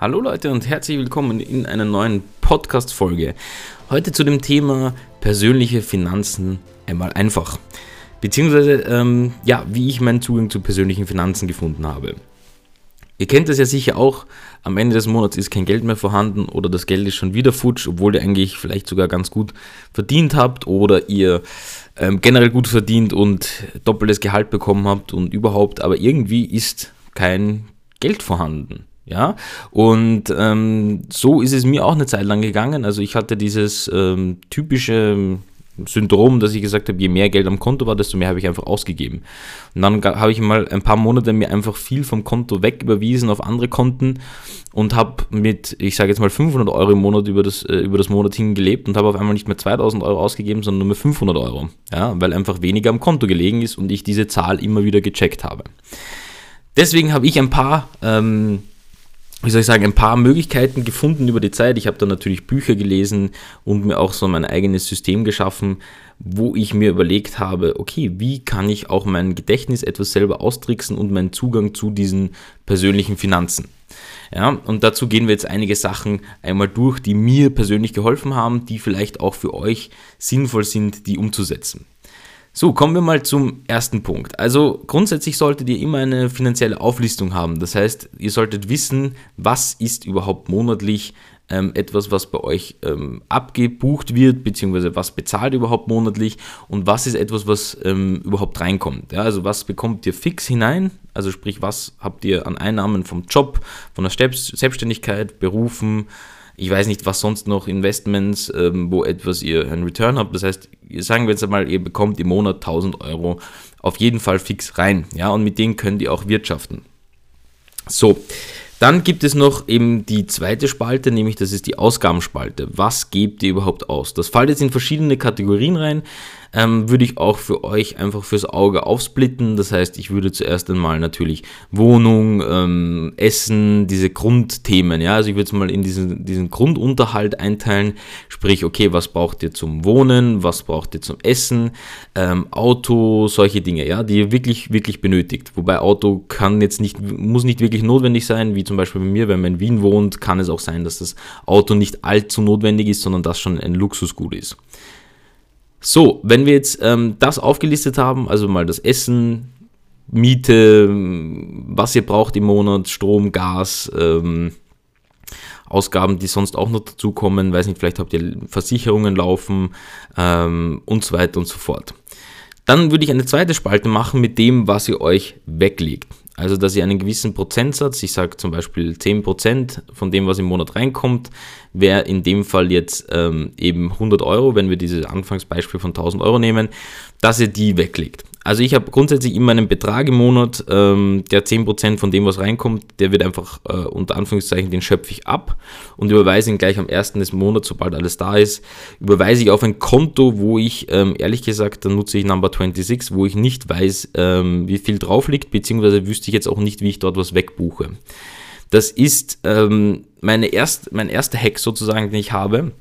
Hallo Leute und herzlich willkommen in einer neuen Podcast-Folge. Heute zu dem Thema persönliche Finanzen einmal einfach. Beziehungsweise, ähm, ja, wie ich meinen Zugang zu persönlichen Finanzen gefunden habe. Ihr kennt das ja sicher auch, am Ende des Monats ist kein Geld mehr vorhanden oder das Geld ist schon wieder futsch, obwohl ihr eigentlich vielleicht sogar ganz gut verdient habt oder ihr ähm, generell gut verdient und doppeltes Gehalt bekommen habt und überhaupt, aber irgendwie ist kein Geld vorhanden. Ja, und ähm, so ist es mir auch eine Zeit lang gegangen. Also ich hatte dieses ähm, typische Syndrom, dass ich gesagt habe, je mehr Geld am Konto war, desto mehr habe ich einfach ausgegeben. Und dann habe ich mal ein paar Monate mir einfach viel vom Konto weg überwiesen auf andere Konten und habe mit, ich sage jetzt mal 500 Euro im Monat über das, äh, über das Monat hingelebt und habe auf einmal nicht mehr 2000 Euro ausgegeben, sondern nur mehr 500 Euro. Ja, weil einfach weniger am Konto gelegen ist und ich diese Zahl immer wieder gecheckt habe. Deswegen habe ich ein paar ähm, wie soll ich sagen, ein paar Möglichkeiten gefunden über die Zeit. Ich habe da natürlich Bücher gelesen und mir auch so mein eigenes System geschaffen, wo ich mir überlegt habe, okay, wie kann ich auch mein Gedächtnis etwas selber austricksen und meinen Zugang zu diesen persönlichen Finanzen. Ja, und dazu gehen wir jetzt einige Sachen einmal durch, die mir persönlich geholfen haben, die vielleicht auch für euch sinnvoll sind, die umzusetzen. So, kommen wir mal zum ersten Punkt. Also grundsätzlich solltet ihr immer eine finanzielle Auflistung haben. Das heißt, ihr solltet wissen, was ist überhaupt monatlich ähm, etwas, was bei euch ähm, abgebucht wird, beziehungsweise was bezahlt überhaupt monatlich und was ist etwas, was ähm, überhaupt reinkommt. Ja, also was bekommt ihr fix hinein? Also sprich, was habt ihr an Einnahmen vom Job, von der Selbstständigkeit, Berufen, ich weiß nicht, was sonst noch, Investments, ähm, wo etwas ihr einen Return habt. Das heißt, sagen wir jetzt einmal, ihr bekommt im Monat 1000 Euro auf jeden Fall fix rein. Ja, und mit denen könnt ihr auch wirtschaften. So, dann gibt es noch eben die zweite Spalte, nämlich das ist die Ausgabenspalte. Was gebt ihr überhaupt aus? Das fällt jetzt in verschiedene Kategorien rein ähm, würde ich auch für euch einfach fürs Auge aufsplitten. Das heißt, ich würde zuerst einmal natürlich Wohnung, ähm, Essen, diese Grundthemen, ja, also ich würde es mal in diesen, diesen Grundunterhalt einteilen, sprich, okay, was braucht ihr zum Wohnen, was braucht ihr zum Essen, ähm, Auto, solche Dinge, ja, die ihr wirklich, wirklich benötigt. Wobei Auto kann jetzt nicht, muss nicht wirklich notwendig sein, wie zum Beispiel bei mir, wenn man in Wien wohnt, kann es auch sein, dass das Auto nicht allzu notwendig ist, sondern das schon ein Luxusgut ist. So, wenn wir jetzt ähm, das aufgelistet haben, also mal das Essen, Miete, was ihr braucht im Monat, Strom, Gas, ähm, Ausgaben, die sonst auch noch dazukommen, weiß nicht, vielleicht habt ihr Versicherungen laufen ähm, und so weiter und so fort. Dann würde ich eine zweite Spalte machen mit dem, was ihr euch weglegt. Also, dass ihr einen gewissen Prozentsatz, ich sage zum Beispiel 10% von dem, was im Monat reinkommt, wäre in dem Fall jetzt ähm, eben 100 Euro, wenn wir dieses Anfangsbeispiel von 1000 Euro nehmen, dass ihr die weglegt. Also ich habe grundsätzlich immer einen Betrag im Monat, ähm, der 10% von dem, was reinkommt, der wird einfach äh, unter Anführungszeichen, den schöpfe ich ab und überweise ihn gleich am ersten des Monats, sobald alles da ist, überweise ich auf ein Konto, wo ich, ähm, ehrlich gesagt, dann nutze ich Number 26, wo ich nicht weiß, ähm, wie viel drauf liegt, beziehungsweise wüsste ich jetzt auch nicht, wie ich dort was wegbuche. Das ist ähm, meine erst, mein erster Hack sozusagen, den ich habe.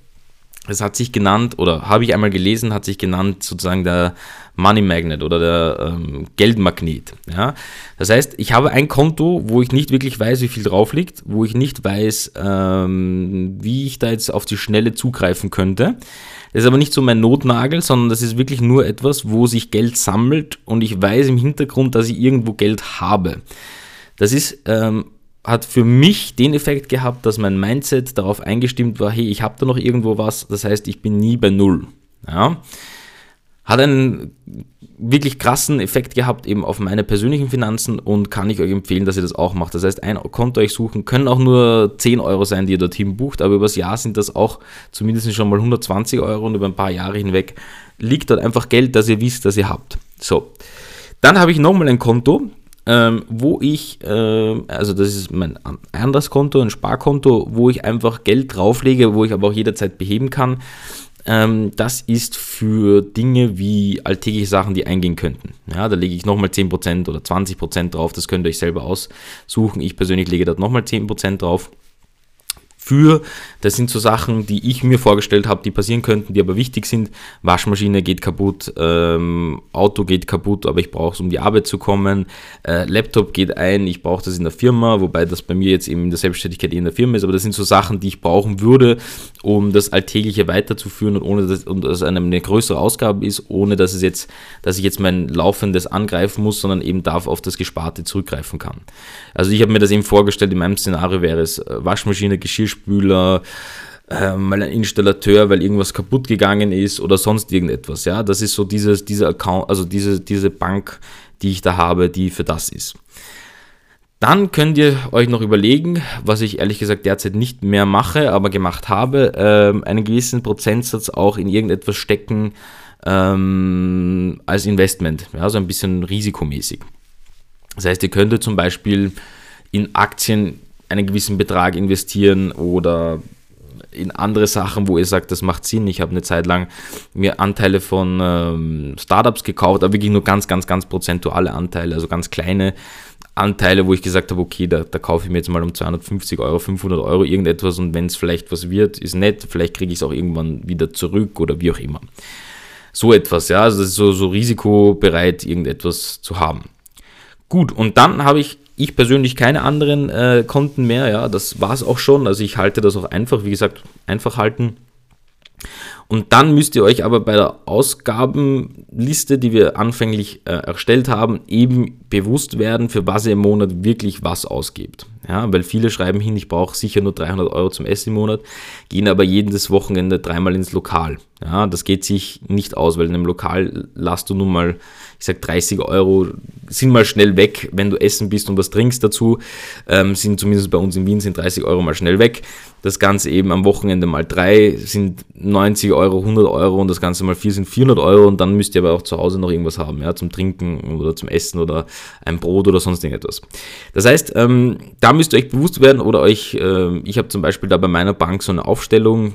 Es hat sich genannt, oder habe ich einmal gelesen, hat sich genannt sozusagen der Money Magnet oder der ähm, Geldmagnet. Ja? Das heißt, ich habe ein Konto, wo ich nicht wirklich weiß, wie viel drauf liegt, wo ich nicht weiß, ähm, wie ich da jetzt auf die Schnelle zugreifen könnte. Das ist aber nicht so mein Notnagel, sondern das ist wirklich nur etwas, wo sich Geld sammelt und ich weiß im Hintergrund, dass ich irgendwo Geld habe. Das ist ähm, hat für mich den Effekt gehabt, dass mein Mindset darauf eingestimmt war, hey, ich habe da noch irgendwo was, das heißt, ich bin nie bei Null. Ja. Hat einen wirklich krassen Effekt gehabt eben auf meine persönlichen Finanzen und kann ich euch empfehlen, dass ihr das auch macht. Das heißt, ein Konto euch suchen, können auch nur 10 Euro sein, die ihr dorthin bucht, aber übers Jahr sind das auch zumindest schon mal 120 Euro und über ein paar Jahre hinweg liegt dort einfach Geld, das ihr wisst, dass ihr habt. So. Dann habe ich nochmal ein Konto, ähm, wo ich, äh, also das ist mein anderes Konto, ein Sparkonto, wo ich einfach Geld drauflege, wo ich aber auch jederzeit beheben kann. Ähm, das ist für Dinge wie alltägliche Sachen, die eingehen könnten. Ja, da lege ich nochmal 10% oder 20% drauf, das könnt ihr euch selber aussuchen. Ich persönlich lege dort nochmal 10% drauf für. Das sind so Sachen, die ich mir vorgestellt habe, die passieren könnten, die aber wichtig sind. Waschmaschine geht kaputt, ähm, Auto geht kaputt, aber ich brauche es, um die Arbeit zu kommen. Äh, Laptop geht ein, ich brauche das in der Firma, wobei das bei mir jetzt eben in der Selbstständigkeit in der Firma ist, aber das sind so Sachen, die ich brauchen würde, um das Alltägliche weiterzuführen und ohne dass, und dass eine größere Ausgabe ist, ohne dass es jetzt, dass ich jetzt mein laufendes angreifen muss, sondern eben darf auf das Gesparte zurückgreifen kann. Also ich habe mir das eben vorgestellt, in meinem Szenario wäre es äh, Waschmaschine, Geschirrspüler, äh, mal ein Installateur, weil irgendwas kaputt gegangen ist oder sonst irgendetwas. Ja, das ist so dieses, dieser Account, also diese, diese Bank, die ich da habe, die für das ist. Dann könnt ihr euch noch überlegen, was ich ehrlich gesagt derzeit nicht mehr mache, aber gemacht habe, äh, einen gewissen Prozentsatz auch in irgendetwas stecken ähm, als Investment, ja, so ein bisschen risikomäßig. Das heißt, ihr könntet zum Beispiel in Aktien einen gewissen Betrag investieren oder in andere Sachen, wo ihr sagt, das macht Sinn. Ich habe eine Zeit lang mir Anteile von ähm, Startups gekauft, aber wirklich nur ganz, ganz, ganz prozentuale Anteile, also ganz kleine Anteile, wo ich gesagt habe, okay, da, da kaufe ich mir jetzt mal um 250 Euro, 500 Euro irgendetwas und wenn es vielleicht was wird, ist nett, vielleicht kriege ich es auch irgendwann wieder zurück oder wie auch immer. So etwas, ja, also das ist so, so risikobereit, irgendetwas zu haben. Gut, und dann habe ich ich persönlich keine anderen äh, Konten mehr, ja, das war es auch schon. Also ich halte das auch einfach, wie gesagt, einfach halten. Und dann müsst ihr euch aber bei der Ausgabenliste, die wir anfänglich äh, erstellt haben, eben bewusst werden, für was ihr im Monat wirklich was ausgibt. Ja, weil viele schreiben hin, ich brauche sicher nur 300 Euro zum Essen im Monat, gehen aber jedes Wochenende dreimal ins Lokal. Ja, das geht sich nicht aus, weil in einem Lokal lasst du nun mal, ich sag 30 Euro, sind mal schnell weg, wenn du essen bist und was trinkst dazu, ähm, sind zumindest bei uns in Wien sind 30 Euro mal schnell weg. Das Ganze eben am Wochenende mal drei sind 90 Euro, 100 Euro und das Ganze mal vier sind 400 Euro und dann müsst ihr aber auch zu Hause noch irgendwas haben, ja, zum Trinken oder zum Essen oder ein Brot oder sonst irgendetwas. Das heißt, ähm, da müsst ihr euch bewusst werden oder euch, äh, ich habe zum Beispiel da bei meiner Bank so eine Aufstellung,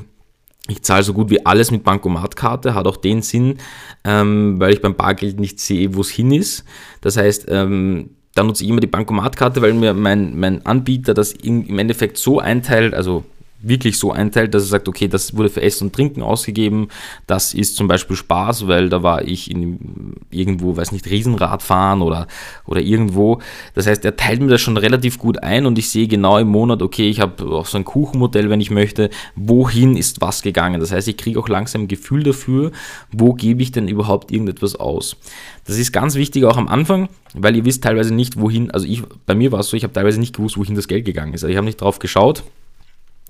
ich zahle so gut wie alles mit Bankomatkarte, hat auch den Sinn, ähm, weil ich beim Bargeld nicht sehe, wo es hin ist. Das heißt, ähm, da nutze ich immer die Bankomatkarte, weil mir mein, mein Anbieter das in, im Endeffekt so einteilt, also wirklich so einteilt, dass er sagt, okay, das wurde für Essen und Trinken ausgegeben, das ist zum Beispiel Spaß, weil da war ich in irgendwo, weiß nicht, Riesenrad fahren oder, oder irgendwo. Das heißt, er teilt mir das schon relativ gut ein und ich sehe genau im Monat, okay, ich habe auch so ein Kuchenmodell, wenn ich möchte, wohin ist was gegangen. Das heißt, ich kriege auch langsam ein Gefühl dafür, wo gebe ich denn überhaupt irgendetwas aus. Das ist ganz wichtig auch am Anfang, weil ihr wisst teilweise nicht, wohin, also ich, bei mir war es so, ich habe teilweise nicht gewusst, wohin das Geld gegangen ist. Also ich habe nicht drauf geschaut,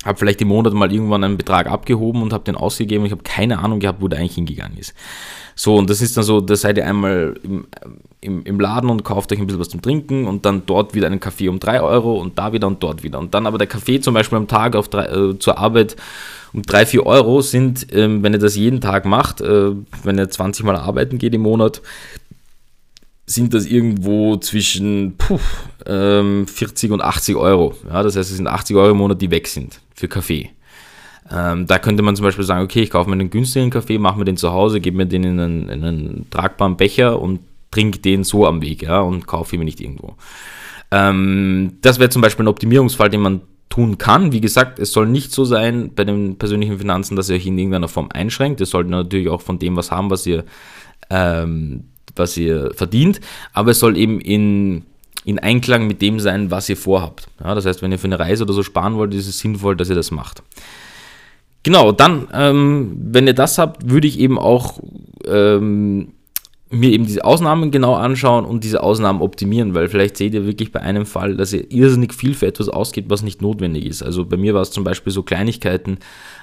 habe vielleicht im Monat mal irgendwann einen Betrag abgehoben und habe den ausgegeben und ich habe keine Ahnung gehabt, wo der eigentlich hingegangen ist. So, und das ist dann so, da seid ihr einmal im, im, im Laden und kauft euch ein bisschen was zum Trinken und dann dort wieder einen Kaffee um 3 Euro und da wieder und dort wieder. Und dann aber der Kaffee zum Beispiel am Tag auf drei, äh, zur Arbeit um 3, 4 Euro sind, ähm, wenn ihr das jeden Tag macht, äh, wenn ihr 20 Mal arbeiten geht im Monat, sind das irgendwo zwischen puh, ähm, 40 und 80 Euro. Ja, das heißt, es sind 80 Euro im Monat, die weg sind für Kaffee. Ähm, da könnte man zum Beispiel sagen, okay, ich kaufe mir einen günstigen Kaffee, mache mir den zu Hause, gebe mir den in einen, in einen, tragbaren Becher und trinke den so am Weg ja, und kaufe ihn mir nicht irgendwo. Ähm, das wäre zum Beispiel ein Optimierungsfall, den man tun kann. Wie gesagt, es soll nicht so sein bei den persönlichen Finanzen, dass ihr euch in irgendeiner Form einschränkt. Ihr solltet natürlich auch von dem was haben, was ihr ähm, was ihr verdient, aber es soll eben in, in Einklang mit dem sein, was ihr vorhabt. Ja, das heißt, wenn ihr für eine Reise oder so sparen wollt, ist es sinnvoll, dass ihr das macht. Genau, dann, ähm, wenn ihr das habt, würde ich eben auch ähm, mir eben diese Ausnahmen genau anschauen und diese Ausnahmen optimieren, weil vielleicht seht ihr wirklich bei einem Fall, dass ihr irrsinnig viel für etwas ausgebt, was nicht notwendig ist. Also bei mir war es zum Beispiel so Kleinigkeiten.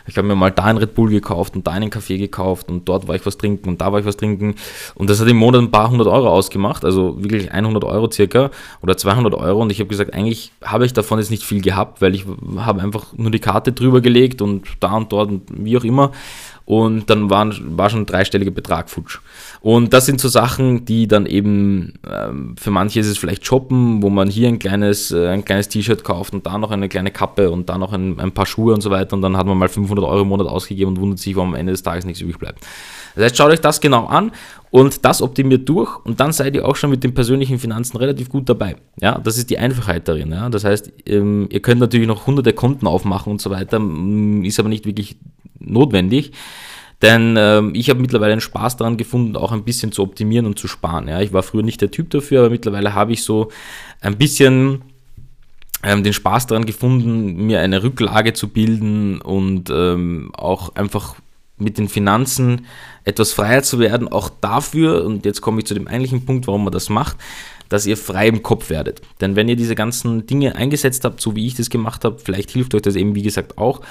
Ich habe mir mal da einen Red Bull gekauft und da einen Kaffee gekauft und dort war ich was trinken und da war ich was trinken und das hat im Monat ein paar hundert Euro ausgemacht, also wirklich 100 Euro circa oder 200 Euro und ich habe gesagt, eigentlich habe ich davon jetzt nicht viel gehabt, weil ich habe einfach nur die Karte drüber gelegt und da und dort und wie auch immer und dann waren, war schon ein dreistelliger Betrag futsch. Und das sind so Sachen, die dann eben, ähm, für manche ist es vielleicht shoppen, wo man hier ein kleines, äh, ein kleines T-Shirt kauft und da noch eine kleine Kappe und da noch ein, ein paar Schuhe und so weiter und dann hat man mal 500 Euro im Monat ausgegeben und wundert sich, warum am Ende des Tages nichts übrig bleibt. Das heißt, schaut euch das genau an und das optimiert durch und dann seid ihr auch schon mit den persönlichen Finanzen relativ gut dabei. Ja, das ist die Einfachheit darin. Ja. Das heißt, ähm, ihr könnt natürlich noch hunderte Konten aufmachen und so weiter, ist aber nicht wirklich notwendig. Denn ähm, ich habe mittlerweile einen Spaß daran gefunden, auch ein bisschen zu optimieren und zu sparen. Ja. Ich war früher nicht der Typ dafür, aber mittlerweile habe ich so ein bisschen ähm, den Spaß daran gefunden, mir eine Rücklage zu bilden und ähm, auch einfach mit den Finanzen etwas freier zu werden, auch dafür, und jetzt komme ich zu dem eigentlichen Punkt, warum man das macht, dass ihr frei im Kopf werdet. Denn wenn ihr diese ganzen Dinge eingesetzt habt, so wie ich das gemacht habe, vielleicht hilft euch das eben, wie gesagt, auch,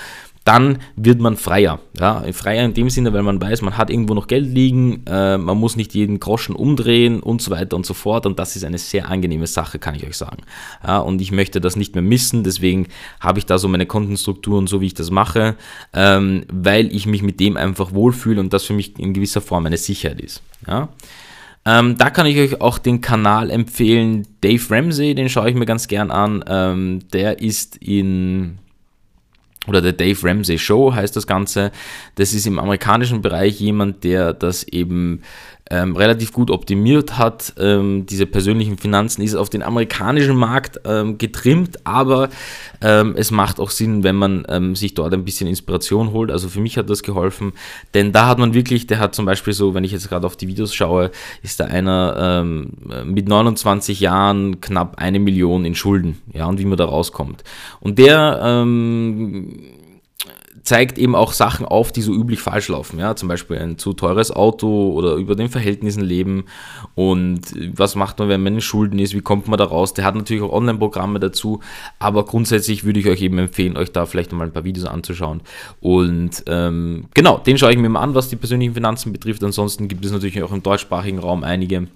dann wird man freier. Ja? Freier in dem Sinne, weil man weiß, man hat irgendwo noch Geld liegen, äh, man muss nicht jeden Groschen umdrehen und so weiter und so fort. Und das ist eine sehr angenehme Sache, kann ich euch sagen. Ja, und ich möchte das nicht mehr missen, deswegen habe ich da so meine Kontenstrukturen, so wie ich das mache, ähm, weil ich mich mit dem einfach wohlfühle und das für mich in gewisser Form eine Sicherheit ist. Ja? Ähm, da kann ich euch auch den Kanal empfehlen, Dave Ramsey, den schaue ich mir ganz gern an. Ähm, der ist in oder der Dave Ramsey Show heißt das Ganze. Das ist im amerikanischen Bereich jemand, der das eben ähm, relativ gut optimiert hat. Ähm, diese persönlichen Finanzen ist auf den amerikanischen Markt ähm, getrimmt, aber ähm, es macht auch Sinn, wenn man ähm, sich dort ein bisschen Inspiration holt. Also für mich hat das geholfen, denn da hat man wirklich, der hat zum Beispiel so, wenn ich jetzt gerade auf die Videos schaue, ist da einer ähm, mit 29 Jahren knapp eine Million in Schulden, ja, und wie man da rauskommt. Und der zeigt eben auch Sachen auf, die so üblich falsch laufen. Ja? Zum Beispiel ein zu teures Auto oder über den Verhältnissen leben. Und was macht man, wenn man in Schulden ist? Wie kommt man da raus? Der hat natürlich auch Online-Programme dazu. Aber grundsätzlich würde ich euch eben empfehlen, euch da vielleicht mal ein paar Videos anzuschauen. Und ähm, genau, den schaue ich mir mal an, was die persönlichen Finanzen betrifft. Ansonsten gibt es natürlich auch im deutschsprachigen Raum einige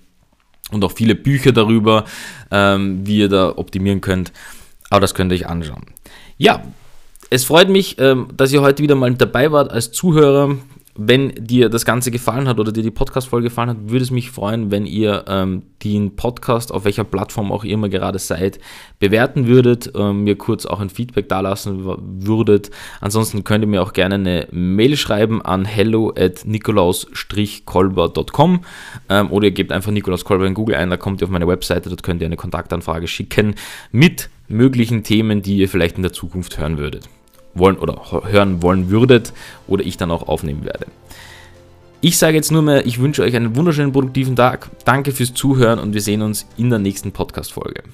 und auch viele Bücher darüber, ähm, wie ihr da optimieren könnt. Aber das könnt ihr euch anschauen. Ja, es freut mich, ähm, dass ihr heute wieder mal dabei wart als Zuhörer. Wenn dir das Ganze gefallen hat oder dir die Podcast-Folge gefallen hat, würde es mich freuen, wenn ihr ähm, den Podcast, auf welcher Plattform auch ihr immer gerade seid, bewerten würdet, ähm, mir kurz auch ein Feedback dalassen würdet. Ansonsten könnt ihr mir auch gerne eine Mail schreiben an hello at nikolaus-kolber.com ähm, oder ihr gebt einfach Nikolaus Kolber in Google ein, da kommt ihr auf meine Webseite, dort könnt ihr eine Kontaktanfrage schicken mit möglichen Themen, die ihr vielleicht in der Zukunft hören würdet wollen oder hören wollen würdet oder ich dann auch aufnehmen werde. Ich sage jetzt nur mehr, ich wünsche euch einen wunderschönen produktiven Tag. Danke fürs Zuhören und wir sehen uns in der nächsten Podcast-Folge.